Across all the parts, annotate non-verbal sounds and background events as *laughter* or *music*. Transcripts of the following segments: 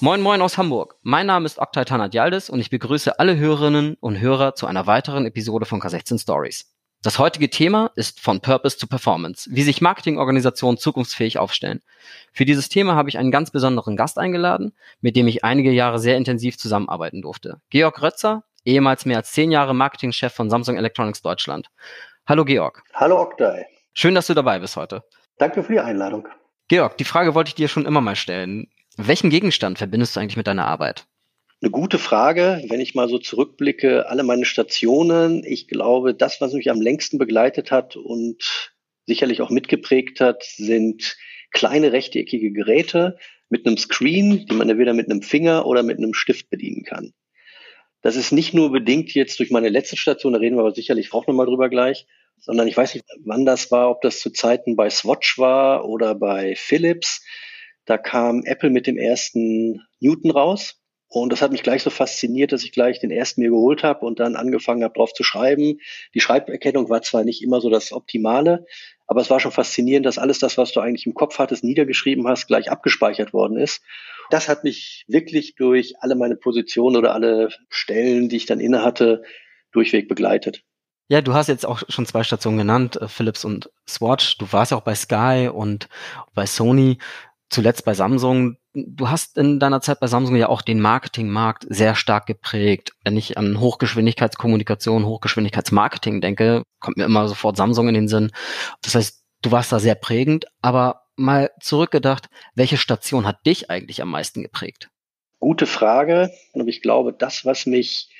Moin Moin aus Hamburg. Mein Name ist Oktay Tanat und ich begrüße alle Hörerinnen und Hörer zu einer weiteren Episode von K16 Stories. Das heutige Thema ist von Purpose to Performance, wie sich Marketingorganisationen zukunftsfähig aufstellen. Für dieses Thema habe ich einen ganz besonderen Gast eingeladen, mit dem ich einige Jahre sehr intensiv zusammenarbeiten durfte. Georg Rötzer, ehemals mehr als zehn Jahre Marketingchef von Samsung Electronics Deutschland. Hallo Georg. Hallo Oktay. Schön, dass du dabei bist heute. Danke für die Einladung. Georg, die Frage wollte ich dir schon immer mal stellen. Welchen Gegenstand verbindest du eigentlich mit deiner Arbeit? Eine gute Frage. Wenn ich mal so zurückblicke, alle meine Stationen, ich glaube, das, was mich am längsten begleitet hat und sicherlich auch mitgeprägt hat, sind kleine rechteckige Geräte mit einem Screen, die man entweder mit einem Finger oder mit einem Stift bedienen kann. Das ist nicht nur bedingt jetzt durch meine letzte Station, da reden wir aber sicherlich auch nochmal drüber gleich, sondern ich weiß nicht, wann das war, ob das zu Zeiten bei Swatch war oder bei Philips. Da kam Apple mit dem ersten Newton raus. Und das hat mich gleich so fasziniert, dass ich gleich den ersten mir geholt habe und dann angefangen habe, drauf zu schreiben. Die Schreiberkennung war zwar nicht immer so das Optimale, aber es war schon faszinierend, dass alles das, was du eigentlich im Kopf hattest, niedergeschrieben hast, gleich abgespeichert worden ist. Das hat mich wirklich durch alle meine Positionen oder alle Stellen, die ich dann inne hatte, durchweg begleitet. Ja, du hast jetzt auch schon zwei Stationen genannt, äh, Philips und Swatch. Du warst auch bei Sky und bei Sony zuletzt bei Samsung. Du hast in deiner Zeit bei Samsung ja auch den Marketingmarkt sehr stark geprägt. Wenn ich an Hochgeschwindigkeitskommunikation, Hochgeschwindigkeitsmarketing denke, kommt mir immer sofort Samsung in den Sinn. Das heißt, du warst da sehr prägend, aber mal zurückgedacht, welche Station hat dich eigentlich am meisten geprägt? Gute Frage. Und ich glaube, das, was mich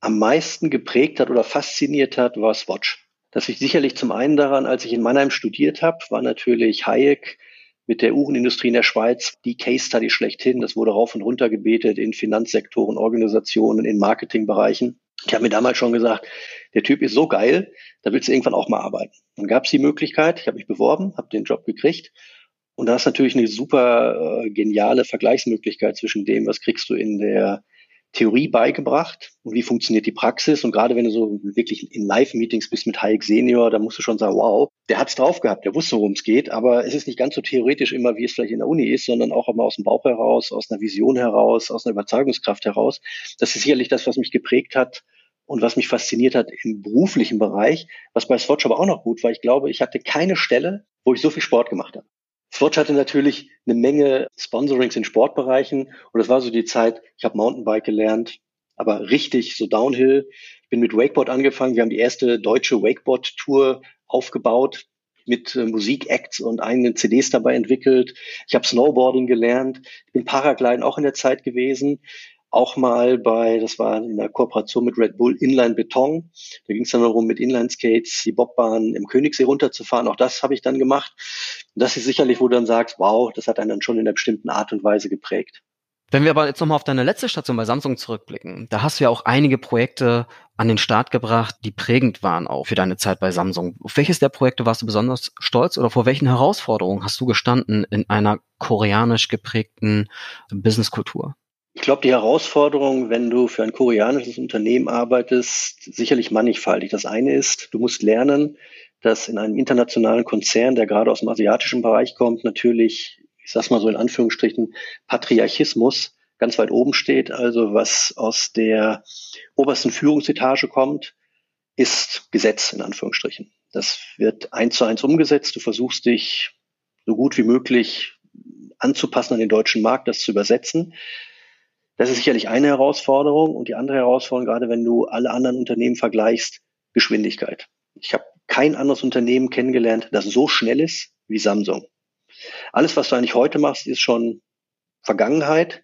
am meisten geprägt hat oder fasziniert hat, war Swatch. Das liegt sicherlich zum einen daran, als ich in Mannheim studiert habe, war natürlich Hayek mit der Uhrenindustrie in der Schweiz die Case Study schlechthin. Das wurde rauf und runter gebetet in Finanzsektoren, Organisationen, in Marketingbereichen. Ich habe mir damals schon gesagt, der Typ ist so geil, da willst du irgendwann auch mal arbeiten. Dann gab es die Möglichkeit, ich habe mich beworben, habe den Job gekriegt. Und da ist natürlich eine super äh, geniale Vergleichsmöglichkeit zwischen dem, was kriegst du in der Theorie beigebracht und wie funktioniert die Praxis. Und gerade wenn du so wirklich in Live-Meetings bist mit Hayek Senior, da musst du schon sagen, wow, der hat's drauf gehabt, der wusste, worum es geht. Aber es ist nicht ganz so theoretisch immer, wie es vielleicht in der Uni ist, sondern auch immer aus dem Bauch heraus, aus einer Vision heraus, aus einer Überzeugungskraft heraus. Das ist sicherlich das, was mich geprägt hat und was mich fasziniert hat im beruflichen Bereich, was bei Swatch aber auch noch gut war. Ich glaube, ich hatte keine Stelle, wo ich so viel Sport gemacht habe. Swatch hatte natürlich eine Menge Sponsorings in Sportbereichen und das war so die Zeit, ich habe Mountainbike gelernt, aber richtig so Downhill. Bin mit Wakeboard angefangen. Wir haben die erste deutsche Wakeboard-Tour aufgebaut mit äh, Musikacts und eigenen CDs dabei entwickelt. Ich habe Snowboarding gelernt. Bin Paragliden auch in der Zeit gewesen auch mal bei, das war in der Kooperation mit Red Bull, Inline Beton. Da ging es dann darum, mit Inline Skates die Bobbahn im Königssee runterzufahren. Auch das habe ich dann gemacht. Und das ist sicherlich, wo du dann sagst, wow, das hat einen dann schon in einer bestimmten Art und Weise geprägt. Wenn wir aber jetzt nochmal auf deine letzte Station bei Samsung zurückblicken, da hast du ja auch einige Projekte an den Start gebracht, die prägend waren auch für deine Zeit bei Samsung. Auf welches der Projekte warst du besonders stolz oder vor welchen Herausforderungen hast du gestanden in einer koreanisch geprägten Businesskultur? Ich glaube, die Herausforderung, wenn du für ein koreanisches Unternehmen arbeitest, sicherlich mannigfaltig. Das eine ist, du musst lernen, dass in einem internationalen Konzern, der gerade aus dem asiatischen Bereich kommt, natürlich, ich sag's mal so in Anführungsstrichen, Patriarchismus ganz weit oben steht. Also was aus der obersten Führungsetage kommt, ist Gesetz in Anführungsstrichen. Das wird eins zu eins umgesetzt. Du versuchst dich so gut wie möglich anzupassen an den deutschen Markt, das zu übersetzen. Das ist sicherlich eine Herausforderung. Und die andere Herausforderung, gerade wenn du alle anderen Unternehmen vergleichst, Geschwindigkeit. Ich habe kein anderes Unternehmen kennengelernt, das so schnell ist wie Samsung. Alles, was du eigentlich heute machst, ist schon Vergangenheit.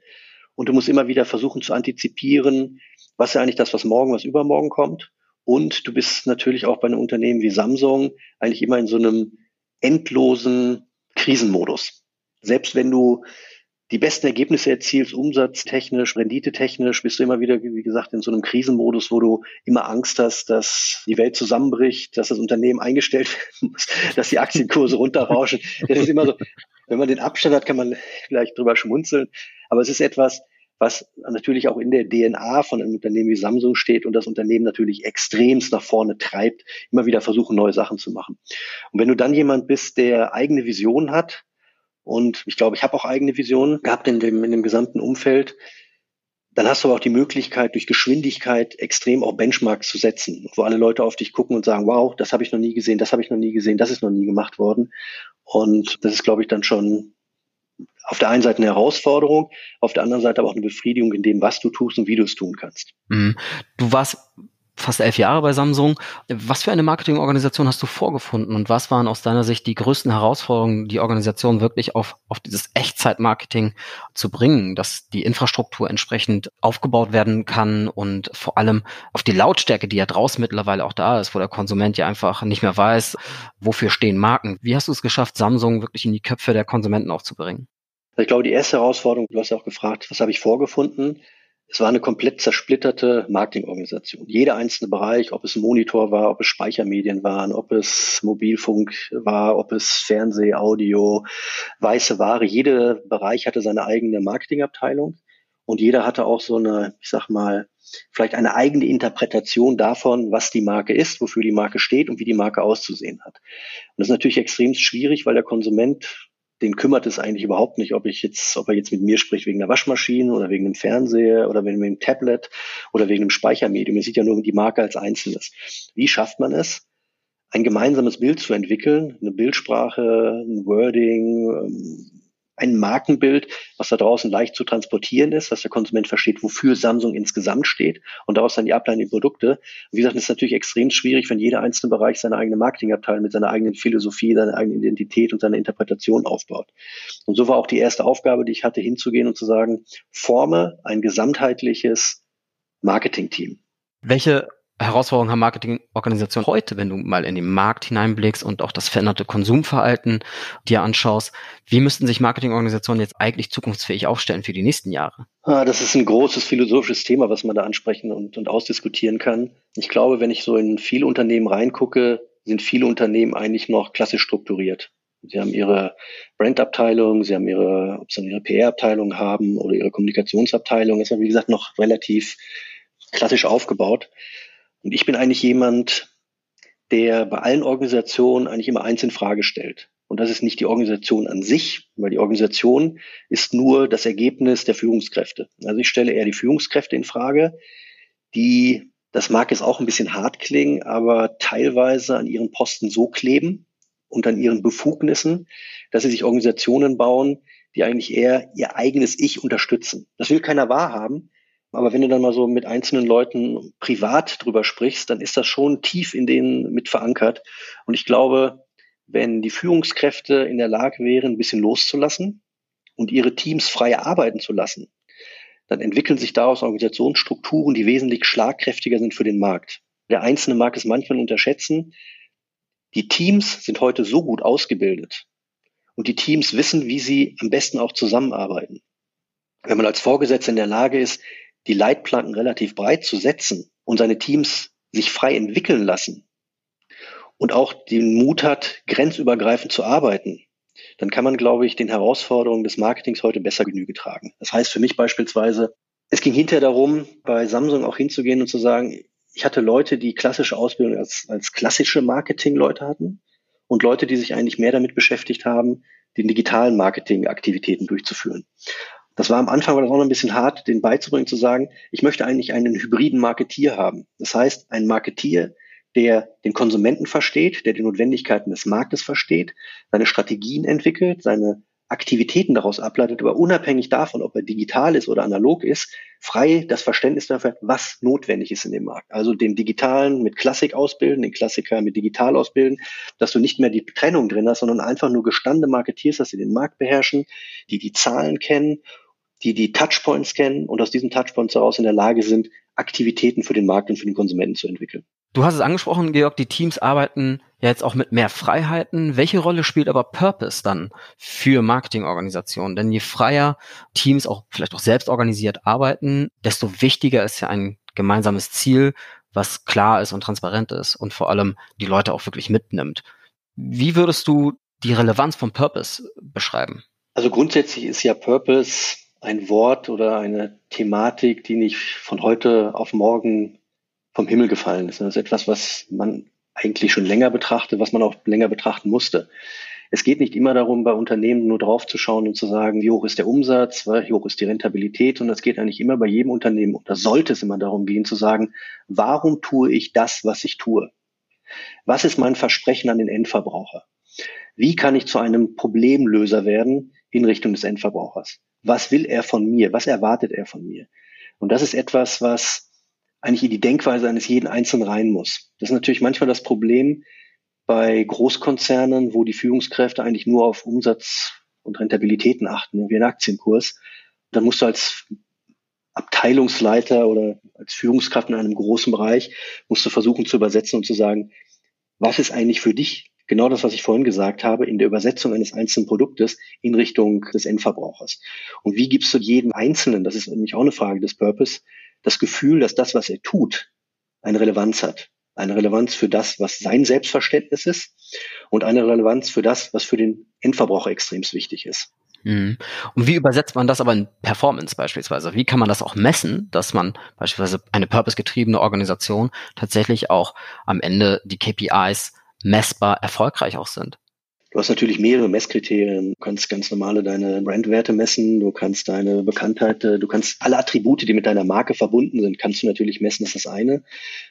Und du musst immer wieder versuchen zu antizipieren, was ist eigentlich das, was morgen, was übermorgen kommt. Und du bist natürlich auch bei einem Unternehmen wie Samsung eigentlich immer in so einem endlosen Krisenmodus. Selbst wenn du die besten Ergebnisse erzielst, umsatztechnisch, renditetechnisch, bist du immer wieder, wie gesagt, in so einem Krisenmodus, wo du immer Angst hast, dass die Welt zusammenbricht, dass das Unternehmen eingestellt werden muss, *laughs* dass die Aktienkurse runterrauschen. Das ist immer so, wenn man den Abstand hat, kann man vielleicht drüber schmunzeln. Aber es ist etwas, was natürlich auch in der DNA von einem Unternehmen wie Samsung steht und das Unternehmen natürlich extremst nach vorne treibt, immer wieder versuchen, neue Sachen zu machen. Und wenn du dann jemand bist, der eigene Visionen hat, und ich glaube, ich habe auch eigene Visionen gehabt in dem, in dem gesamten Umfeld. Dann hast du aber auch die Möglichkeit, durch Geschwindigkeit extrem auch Benchmarks zu setzen, wo alle Leute auf dich gucken und sagen, wow, das habe ich noch nie gesehen, das habe ich noch nie gesehen, das ist noch nie gemacht worden. Und das ist, glaube ich, dann schon auf der einen Seite eine Herausforderung, auf der anderen Seite aber auch eine Befriedigung in dem, was du tust und wie du es tun kannst. Mhm. Du warst fast elf Jahre bei Samsung. Was für eine Marketingorganisation hast du vorgefunden und was waren aus deiner Sicht die größten Herausforderungen, die Organisation wirklich auf, auf dieses Echtzeitmarketing zu bringen, dass die Infrastruktur entsprechend aufgebaut werden kann und vor allem auf die Lautstärke, die ja draußen mittlerweile auch da ist, wo der Konsument ja einfach nicht mehr weiß, wofür stehen Marken. Wie hast du es geschafft, Samsung wirklich in die Köpfe der Konsumenten aufzubringen? Ich glaube, die erste Herausforderung, du hast ja auch gefragt, was habe ich vorgefunden? Es war eine komplett zersplitterte Marketingorganisation. Jeder einzelne Bereich, ob es Monitor war, ob es Speichermedien waren, ob es Mobilfunk war, ob es Fernseh, Audio, weiße Ware, jeder Bereich hatte seine eigene Marketingabteilung und jeder hatte auch so eine, ich sag mal, vielleicht eine eigene Interpretation davon, was die Marke ist, wofür die Marke steht und wie die Marke auszusehen hat. Und das ist natürlich extrem schwierig, weil der Konsument den kümmert es eigentlich überhaupt nicht, ob ich jetzt, ob er jetzt mit mir spricht wegen der Waschmaschine oder wegen dem Fernseher oder wegen dem Tablet oder wegen dem Speichermedium. Er sieht ja nur die Marke als Einzelnes. Wie schafft man es, ein gemeinsames Bild zu entwickeln, eine Bildsprache, ein Wording, ähm, ein Markenbild, was da draußen leicht zu transportieren ist, dass der Konsument versteht, wofür Samsung insgesamt steht und daraus dann die Ableitenden Produkte. Und wie gesagt, es ist natürlich extrem schwierig, wenn jeder einzelne Bereich seine eigene Marketingabteilung mit seiner eigenen Philosophie, seiner eigenen Identität und seiner Interpretation aufbaut. Und so war auch die erste Aufgabe, die ich hatte, hinzugehen und zu sagen, forme ein gesamtheitliches Marketingteam. Welche Herausforderungen haben Marketingorganisationen heute, wenn du mal in den Markt hineinblickst und auch das veränderte Konsumverhalten dir anschaust? Wie müssten sich Marketingorganisationen jetzt eigentlich zukunftsfähig aufstellen für die nächsten Jahre? Ah, das ist ein großes philosophisches Thema, was man da ansprechen und, und ausdiskutieren kann. Ich glaube, wenn ich so in viele Unternehmen reingucke, sind viele Unternehmen eigentlich noch klassisch strukturiert. Sie haben ihre Brandabteilung, sie haben ihre, ob sie ihre PR-Abteilung haben oder ihre Kommunikationsabteilung, ist wie gesagt noch relativ klassisch aufgebaut. Und ich bin eigentlich jemand, der bei allen Organisationen eigentlich immer eins in Frage stellt. Und das ist nicht die Organisation an sich, weil die Organisation ist nur das Ergebnis der Führungskräfte. Also ich stelle eher die Führungskräfte in Frage, die, das mag jetzt auch ein bisschen hart klingen, aber teilweise an ihren Posten so kleben und an ihren Befugnissen, dass sie sich Organisationen bauen, die eigentlich eher ihr eigenes Ich unterstützen. Das will keiner wahrhaben, aber wenn du dann mal so mit einzelnen Leuten privat drüber sprichst, dann ist das schon tief in denen mit verankert. Und ich glaube, wenn die Führungskräfte in der Lage wären, ein bisschen loszulassen und ihre Teams frei arbeiten zu lassen, dann entwickeln sich daraus Organisationsstrukturen, die wesentlich schlagkräftiger sind für den Markt. Der Einzelne mag es manchmal unterschätzen. Die Teams sind heute so gut ausgebildet und die Teams wissen, wie sie am besten auch zusammenarbeiten. Wenn man als Vorgesetzter in der Lage ist, die Leitplanken relativ breit zu setzen und seine Teams sich frei entwickeln lassen und auch den Mut hat, grenzübergreifend zu arbeiten, dann kann man, glaube ich, den Herausforderungen des Marketings heute besser Genüge tragen. Das heißt für mich beispielsweise, es ging hinterher darum, bei Samsung auch hinzugehen und zu sagen, ich hatte Leute, die klassische Ausbildung als, als klassische Marketing-Leute hatten und Leute, die sich eigentlich mehr damit beschäftigt haben, den digitalen Marketing-Aktivitäten durchzuführen. Das war am Anfang war das auch noch ein bisschen hart, den beizubringen, zu sagen, ich möchte eigentlich einen hybriden Marketier haben. Das heißt, ein Marketier, der den Konsumenten versteht, der die Notwendigkeiten des Marktes versteht, seine Strategien entwickelt, seine Aktivitäten daraus ableitet, aber unabhängig davon, ob er digital ist oder analog ist, frei das Verständnis dafür, was notwendig ist in dem Markt. Also den digitalen mit Klassik ausbilden, den Klassiker mit digital ausbilden, dass du nicht mehr die Trennung drin hast, sondern einfach nur gestandene Marketeers hast, die den Markt beherrschen, die die Zahlen kennen die die Touchpoints kennen und aus diesen Touchpoints heraus in der Lage sind, Aktivitäten für den Markt und für den Konsumenten zu entwickeln. Du hast es angesprochen, Georg, die Teams arbeiten ja jetzt auch mit mehr Freiheiten. Welche Rolle spielt aber Purpose dann für Marketingorganisationen? Denn je freier Teams auch vielleicht auch selbst organisiert arbeiten, desto wichtiger ist ja ein gemeinsames Ziel, was klar ist und transparent ist und vor allem die Leute auch wirklich mitnimmt. Wie würdest du die Relevanz von Purpose beschreiben? Also grundsätzlich ist ja Purpose ein Wort oder eine Thematik, die nicht von heute auf morgen vom Himmel gefallen ist. Das ist etwas, was man eigentlich schon länger betrachtet, was man auch länger betrachten musste. Es geht nicht immer darum, bei Unternehmen nur drauf zu schauen und zu sagen, wie hoch ist der Umsatz, wie hoch ist die Rentabilität. Und es geht eigentlich immer bei jedem Unternehmen, oder sollte es immer darum gehen, zu sagen, warum tue ich das, was ich tue? Was ist mein Versprechen an den Endverbraucher? Wie kann ich zu einem Problemlöser werden in Richtung des Endverbrauchers? Was will er von mir? Was erwartet er von mir? Und das ist etwas, was eigentlich in die Denkweise eines jeden Einzelnen rein muss. Das ist natürlich manchmal das Problem bei Großkonzernen, wo die Führungskräfte eigentlich nur auf Umsatz und Rentabilitäten achten, wie ein Aktienkurs. Dann musst du als Abteilungsleiter oder als Führungskraft in einem großen Bereich, musst du versuchen zu übersetzen und zu sagen, was ist eigentlich für dich genau das, was ich vorhin gesagt habe, in der Übersetzung eines einzelnen Produktes in Richtung des Endverbrauchers. Und wie gibst du jedem Einzelnen, das ist nämlich auch eine Frage des Purpose, das Gefühl, dass das, was er tut, eine Relevanz hat. Eine Relevanz für das, was sein Selbstverständnis ist und eine Relevanz für das, was für den Endverbraucher extrem wichtig ist. Mhm. Und wie übersetzt man das aber in Performance beispielsweise? Wie kann man das auch messen, dass man beispielsweise eine purpose-getriebene Organisation tatsächlich auch am Ende die KPIs messbar erfolgreich auch sind? Du hast natürlich mehrere Messkriterien. Du kannst ganz normale deine Brandwerte messen, du kannst deine Bekanntheit, äh, du kannst alle Attribute, die mit deiner Marke verbunden sind, kannst du natürlich messen, das ist das eine.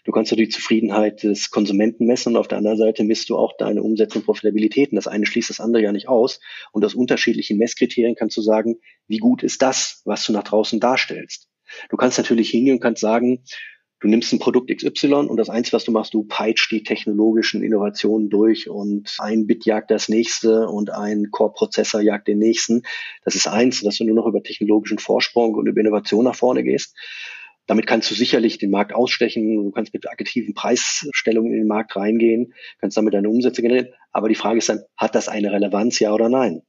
Du kannst die Zufriedenheit des Konsumenten messen und auf der anderen Seite misst du auch deine Umsätze und Profitabilitäten. Das eine schließt das andere ja nicht aus. Und aus unterschiedlichen Messkriterien kannst du sagen, wie gut ist das, was du nach draußen darstellst. Du kannst natürlich hingehen und kannst sagen, Du nimmst ein Produkt XY und das Einzige, was du machst, du peitscht die technologischen Innovationen durch und ein Bit jagt das nächste und ein Core-Prozessor jagt den nächsten. Das ist eins, dass du nur noch über technologischen Vorsprung und über Innovation nach vorne gehst. Damit kannst du sicherlich den Markt ausstechen. Du kannst mit aktiven Preisstellungen in den Markt reingehen, kannst damit deine Umsätze generieren. Aber die Frage ist dann, hat das eine Relevanz, ja oder nein?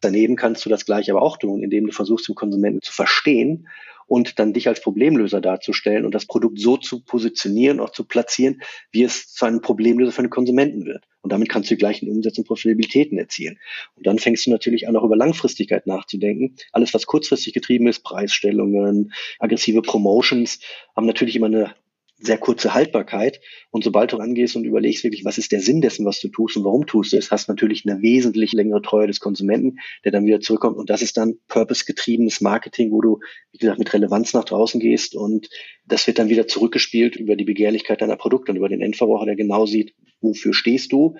Daneben kannst du das gleich aber auch tun, indem du versuchst, den Konsumenten zu verstehen und dann dich als Problemlöser darzustellen und das Produkt so zu positionieren, auch zu platzieren, wie es zu einem Problemlöser für den Konsumenten wird. Und damit kannst du die gleichen Umsätze und Profitabilitäten erzielen. Und dann fängst du natürlich an, auch über Langfristigkeit nachzudenken. Alles, was kurzfristig getrieben ist, Preisstellungen, aggressive Promotions, haben natürlich immer eine sehr kurze Haltbarkeit. Und sobald du angehst und überlegst wirklich, was ist der Sinn dessen, was du tust und warum tust du es, hast natürlich eine wesentlich längere Treue des Konsumenten, der dann wieder zurückkommt. Und das ist dann purpose-getriebenes Marketing, wo du, wie gesagt, mit Relevanz nach draußen gehst und das wird dann wieder zurückgespielt über die Begehrlichkeit deiner Produkte und über den Endverbraucher, der genau sieht, wofür stehst du,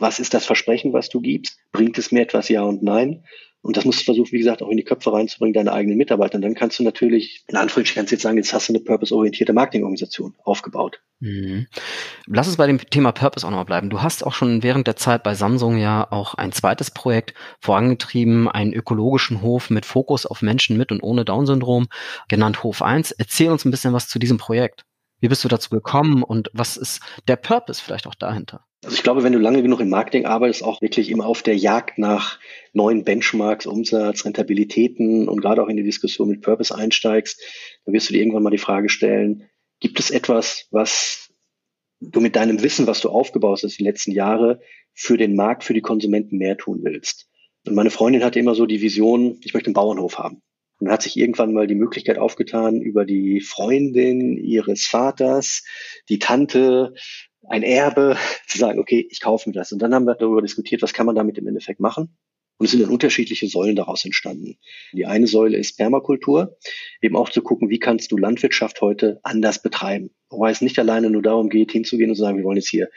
was ist das Versprechen, was du gibst, bringt es mir etwas, ja und nein. Und das musst du versuchen, wie gesagt, auch in die Köpfe reinzubringen, deine eigenen Mitarbeiter. Und dann kannst du natürlich, in Anführungsstrichen kannst du jetzt sagen, jetzt hast du eine purpose-orientierte Marketingorganisation aufgebaut. Mhm. Lass uns bei dem Thema Purpose auch nochmal bleiben. Du hast auch schon während der Zeit bei Samsung ja auch ein zweites Projekt vorangetrieben, einen ökologischen Hof mit Fokus auf Menschen mit und ohne Down-Syndrom, genannt Hof 1. Erzähl uns ein bisschen was zu diesem Projekt. Wie bist du dazu gekommen und was ist der Purpose vielleicht auch dahinter? Also ich glaube, wenn du lange genug im Marketing arbeitest, auch wirklich immer auf der Jagd nach neuen Benchmarks, Umsatz, Rentabilitäten und gerade auch in die Diskussion mit Purpose einsteigst, dann wirst du dir irgendwann mal die Frage stellen, gibt es etwas, was du mit deinem Wissen, was du aufgebaut hast die letzten Jahre, für den Markt, für die Konsumenten mehr tun willst? Und meine Freundin hatte immer so die Vision, ich möchte einen Bauernhof haben. Und hat sich irgendwann mal die Möglichkeit aufgetan, über die Freundin ihres Vaters, die Tante, ein Erbe, *laughs* zu sagen, okay, ich kaufe mir das. Und dann haben wir darüber diskutiert, was kann man damit im Endeffekt machen. Und es sind dann unterschiedliche Säulen daraus entstanden. Die eine Säule ist Permakultur, eben auch zu gucken, wie kannst du Landwirtschaft heute anders betreiben. Wobei es nicht alleine nur darum geht, hinzugehen und zu sagen, wir wollen jetzt hier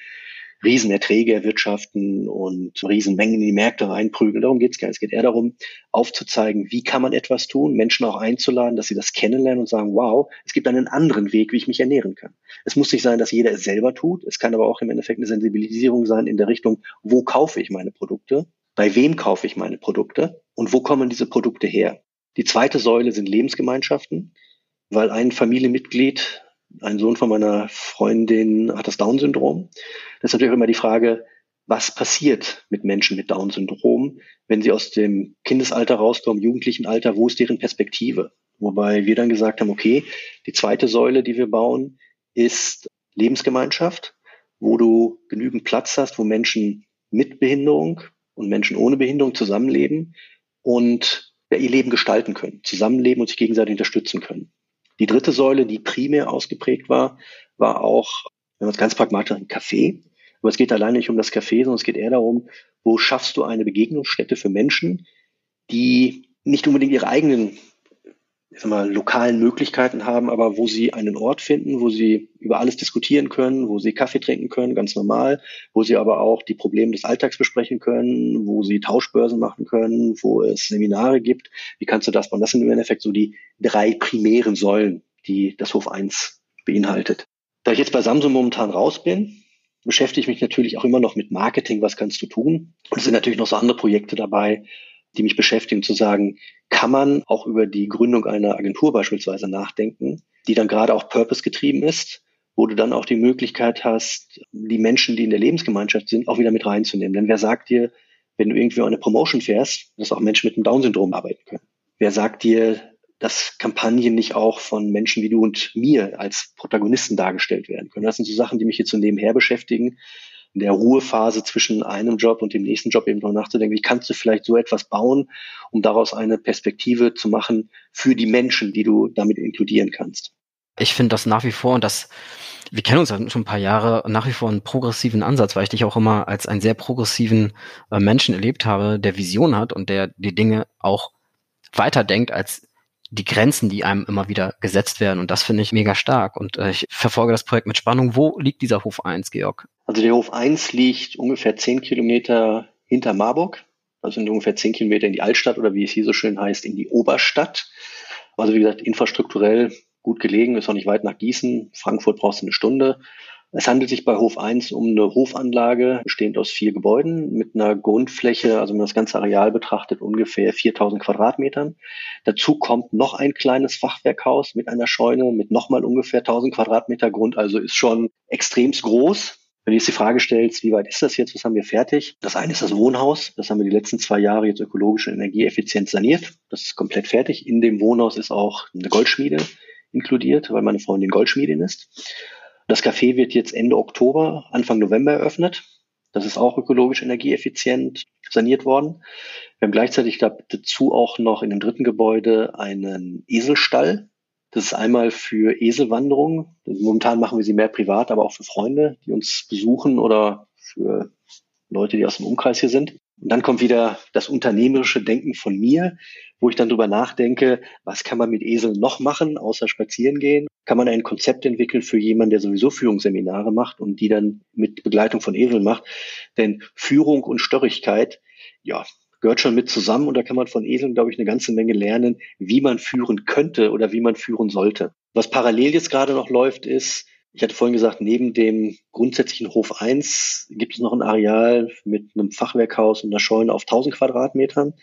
Riesenerträge erwirtschaften und Riesenmengen in die Märkte reinprügeln. Darum geht es gar nicht. Es geht eher darum, aufzuzeigen, wie kann man etwas tun, Menschen auch einzuladen, dass sie das kennenlernen und sagen, wow, es gibt einen anderen Weg, wie ich mich ernähren kann. Es muss nicht sein, dass jeder es selber tut. Es kann aber auch im Endeffekt eine Sensibilisierung sein in der Richtung, wo kaufe ich meine Produkte, bei wem kaufe ich meine Produkte und wo kommen diese Produkte her. Die zweite Säule sind Lebensgemeinschaften, weil ein Familienmitglied Ein Sohn von meiner Freundin hat das Down-Syndrom. Das ist natürlich auch immer die Frage, was passiert mit Menschen mit Down-Syndrom, wenn sie aus dem Kindesalter rauskommen, jugendlichen Alter, wo ist deren Perspektive? Wobei wir dann gesagt haben, okay, die zweite Säule, die wir bauen, ist Lebensgemeinschaft, wo du genügend Platz hast, wo Menschen mit Behinderung und Menschen ohne Behinderung zusammenleben und ihr Leben gestalten können, zusammenleben und sich gegenseitig unterstützen können. Die dritte Säule, die primär ausgeprägt war, war auch, wenn man es ganz pragmatisch ein Café. Aber es geht allein nicht um das Café, sondern es geht eher darum, wo schaffst du eine Begegnungsstätte für Menschen, die nicht unbedingt ihre eigenen ich sag mal, lokalen Möglichkeiten haben, aber wo sie einen Ort finden, wo sie über alles diskutieren können, wo sie Kaffee trinken können, ganz normal, wo sie aber auch die Probleme des Alltags besprechen können, wo sie Tauschbörsen machen können, wo es Seminare gibt. Wie kannst du das bauen? Das sind im Endeffekt so die drei primären Säulen, die das Hof 1 beinhaltet. Da ich jetzt bei Samsung momentan raus bin, beschäftige ich mich natürlich auch immer noch mit Marketing. Was kannst du tun? Und es sind natürlich noch so andere Projekte dabei, die mich beschäftigen, zu sagen, kann man auch über die Gründung einer Agentur beispielsweise nachdenken, die dann gerade auch purpose getrieben ist, wo du dann auch die Möglichkeit hast, die Menschen, die in der Lebensgemeinschaft sind, auch wieder mit reinzunehmen. Denn wer sagt dir, wenn du irgendwie eine Promotion fährst, dass auch Menschen mit einem Down-Syndrom arbeiten können? Wer sagt dir, dass Kampagnen nicht auch von Menschen wie du und mir als Protagonisten dargestellt werden können? Das sind so Sachen, die mich jetzt so nebenher beschäftigen, in der Ruhephase zwischen einem Job und dem nächsten Job eben noch nachzudenken, wie kannst du vielleicht so etwas bauen, um daraus eine Perspektive zu machen für die Menschen, die du damit inkludieren kannst. Ich finde das nach wie vor, und das, wir kennen uns ja schon ein paar Jahre, nach wie vor einen progressiven Ansatz, weil ich dich auch immer als einen sehr progressiven äh, Menschen erlebt habe, der Vision hat und der die Dinge auch weiterdenkt als die Grenzen, die einem immer wieder gesetzt werden. Und das finde ich mega stark. Und äh, ich verfolge das Projekt mit Spannung. Wo liegt dieser Hof 1, Georg? Also der Hof 1 liegt ungefähr zehn Kilometer hinter Marburg. Also ungefähr zehn Kilometer in die Altstadt oder wie es hier so schön heißt, in die Oberstadt. Also wie gesagt, infrastrukturell gut gelegen, ist auch nicht weit nach Gießen. Frankfurt brauchst du eine Stunde. Es handelt sich bei Hof 1 um eine Hofanlage, bestehend aus vier Gebäuden mit einer Grundfläche, also wenn man das ganze Areal betrachtet, ungefähr 4000 Quadratmetern. Dazu kommt noch ein kleines Fachwerkhaus mit einer Scheune mit nochmal ungefähr 1000 Quadratmeter Grund, also ist schon extremst groß. Wenn du jetzt die Frage stellst, wie weit ist das jetzt, was haben wir fertig? Das eine ist das Wohnhaus, das haben wir die letzten zwei Jahre jetzt ökologisch und energieeffizient saniert. Das ist komplett fertig. In dem Wohnhaus ist auch eine Goldschmiede inkludiert, weil meine Freundin Goldschmiedin ist. Das Café wird jetzt Ende Oktober, Anfang November eröffnet. Das ist auch ökologisch energieeffizient saniert worden. Wir haben gleichzeitig dazu auch noch in dem dritten Gebäude einen Eselstall. Das ist einmal für Eselwanderung. Momentan machen wir sie mehr privat, aber auch für Freunde, die uns besuchen oder für Leute, die aus dem Umkreis hier sind. Und dann kommt wieder das unternehmerische Denken von mir, wo ich dann drüber nachdenke, was kann man mit Eseln noch machen, außer spazieren gehen? Kann man ein Konzept entwickeln für jemanden, der sowieso Führungsseminare macht und die dann mit Begleitung von Eseln macht? Denn Führung und Störrigkeit, ja, gehört schon mit zusammen und da kann man von Eseln, glaube ich, eine ganze Menge lernen, wie man führen könnte oder wie man führen sollte. Was parallel jetzt gerade noch läuft, ist, ich hatte vorhin gesagt, neben dem grundsätzlichen Hof 1 gibt es noch ein Areal mit einem Fachwerkhaus und einer Scheune auf 1000 Quadratmetern.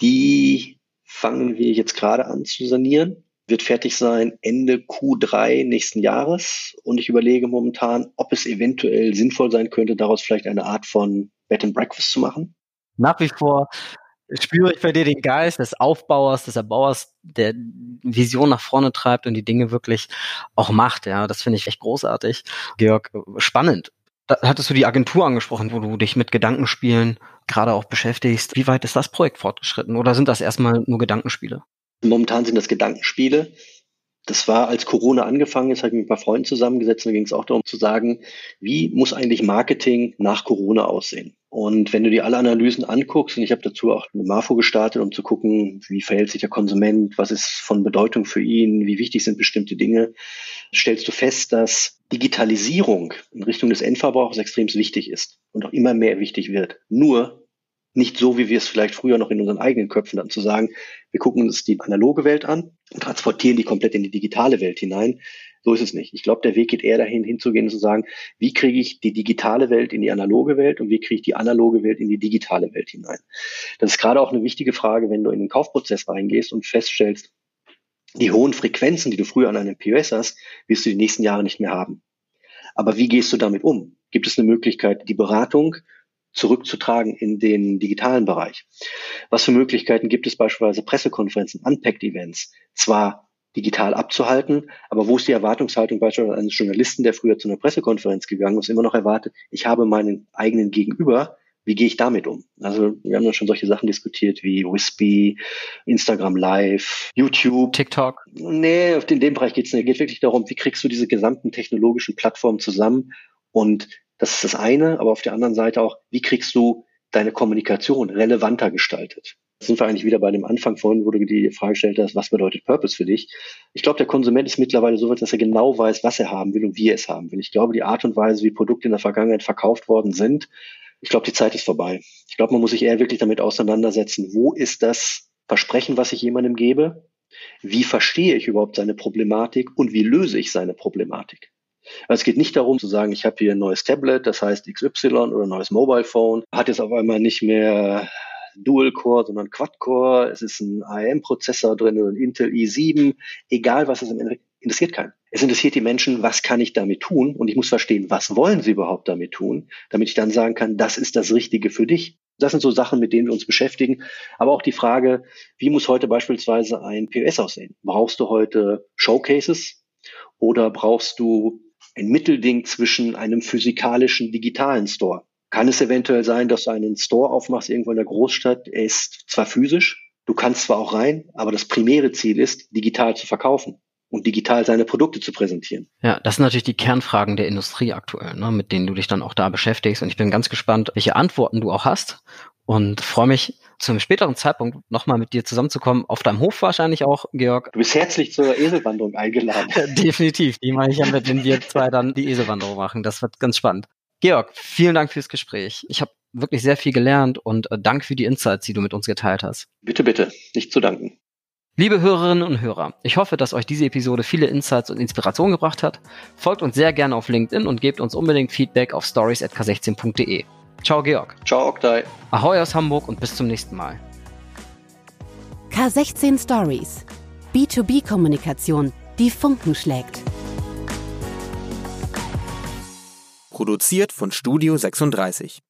Die fangen wir jetzt gerade an zu sanieren. Wird fertig sein Ende Q3 nächsten Jahres. Und ich überlege momentan, ob es eventuell sinnvoll sein könnte, daraus vielleicht eine Art von Bed and Breakfast zu machen. Nach wie vor spüre ich bei dir den Geist des Aufbauers, des Erbauers, der Vision nach vorne treibt und die Dinge wirklich auch macht. Ja, das finde ich echt großartig. Georg, spannend. Da hattest du die Agentur angesprochen, wo du dich mit Gedankenspielen gerade auch beschäftigst. Wie weit ist das Projekt fortgeschritten oder sind das erstmal nur Gedankenspiele? Momentan sind das Gedankenspiele. Das war, als Corona angefangen ist, habe ich mit ein paar Freunden zusammengesetzt und da ging es auch darum zu sagen, wie muss eigentlich Marketing nach Corona aussehen? Und wenn du dir alle Analysen anguckst, und ich habe dazu auch eine MAFO gestartet, um zu gucken, wie verhält sich der Konsument, was ist von Bedeutung für ihn, wie wichtig sind bestimmte Dinge, stellst du fest, dass Digitalisierung in Richtung des Endverbrauchers extrem wichtig ist und auch immer mehr wichtig wird. Nur nicht so, wie wir es vielleicht früher noch in unseren eigenen Köpfen hatten, zu sagen, wir gucken uns die analoge Welt an und transportieren die komplett in die digitale Welt hinein. So ist es nicht. Ich glaube, der Weg geht eher dahin, hinzugehen und zu sagen, wie kriege ich die digitale Welt in die analoge Welt und wie kriege ich die analoge Welt in die digitale Welt hinein. Das ist gerade auch eine wichtige Frage, wenn du in den Kaufprozess reingehst und feststellst, Die hohen Frequenzen, die du früher an einem POS hast, wirst du die nächsten Jahre nicht mehr haben. Aber wie gehst du damit um? Gibt es eine Möglichkeit, die Beratung zurückzutragen in den digitalen Bereich? Was für Möglichkeiten gibt es beispielsweise Pressekonferenzen, Unpacked Events, zwar digital abzuhalten, aber wo ist die Erwartungshaltung beispielsweise eines Journalisten, der früher zu einer Pressekonferenz gegangen ist, immer noch erwartet, ich habe meinen eigenen Gegenüber, wie gehe ich damit um? Also wir haben ja schon solche Sachen diskutiert wie Wispy, Instagram Live, YouTube. TikTok. Nee, den, dem Bereich geht es nicht. Es geht wirklich darum, wie kriegst du diese gesamten technologischen Plattformen zusammen? Und das ist das eine, aber auf der anderen Seite auch, wie kriegst du deine Kommunikation relevanter gestaltet? Da sind wir eigentlich wieder bei dem Anfang vorhin, wo du die Frage gestellt hast, was bedeutet Purpose für dich? Ich glaube, der Konsument ist mittlerweile so weit, dass er genau weiß, was er haben will und wie er es haben will. Ich glaube, die Art und Weise, wie Produkte in der Vergangenheit verkauft worden sind, ich glaube, die Zeit ist vorbei. Ich glaube, man muss sich eher wirklich damit auseinandersetzen, wo ist das Versprechen, was ich jemandem gebe? Wie verstehe ich überhaupt seine Problematik und wie löse ich seine Problematik? Es geht nicht darum zu sagen, ich habe hier ein neues Tablet, das heißt XY oder ein neues Mobile Phone, hat jetzt auf einmal nicht mehr Dual Core, sondern Quad Core, es ist ein ARM-Prozessor drin oder ein Intel i7, egal was es im Endeffekt interessiert keinen. Es interessiert die Menschen, was kann ich damit tun? Und ich muss verstehen, was wollen sie überhaupt damit tun, damit ich dann sagen kann, das ist das Richtige für dich. Das sind so Sachen, mit denen wir uns beschäftigen. Aber auch die Frage, wie muss heute beispielsweise ein POS aussehen? Brauchst du heute Showcases oder brauchst du ein Mittelding zwischen einem physikalischen, digitalen Store? Kann es eventuell sein, dass du einen Store aufmachst irgendwo in der Großstadt? Er ist zwar physisch, du kannst zwar auch rein, aber das primäre Ziel ist, digital zu verkaufen und digital seine Produkte zu präsentieren. Ja, das sind natürlich die Kernfragen der Industrie aktuell, ne, mit denen du dich dann auch da beschäftigst. Und ich bin ganz gespannt, welche Antworten du auch hast und freue mich zu einem späteren Zeitpunkt nochmal mit dir zusammenzukommen, auf deinem Hof wahrscheinlich auch, Georg. Du bist herzlich zur Eselwanderung eingeladen. *laughs* Definitiv, die mache ich ja mit, wenn wir zwei dann die Eselwanderung machen. Das wird ganz spannend. Georg, vielen Dank fürs Gespräch. Ich habe wirklich sehr viel gelernt und äh, Dank für die Insights, die du mit uns geteilt hast. Bitte, bitte, nicht zu danken. Liebe Hörerinnen und Hörer, ich hoffe, dass euch diese Episode viele Insights und Inspirationen gebracht hat. Folgt uns sehr gerne auf LinkedIn und gebt uns unbedingt Feedback auf stories.k16.de. Ciao, Georg. Ciao, Oktay. Ahoi aus Hamburg und bis zum nächsten Mal. K16 Stories. B2B-Kommunikation, die Funken schlägt. Produziert von Studio 36.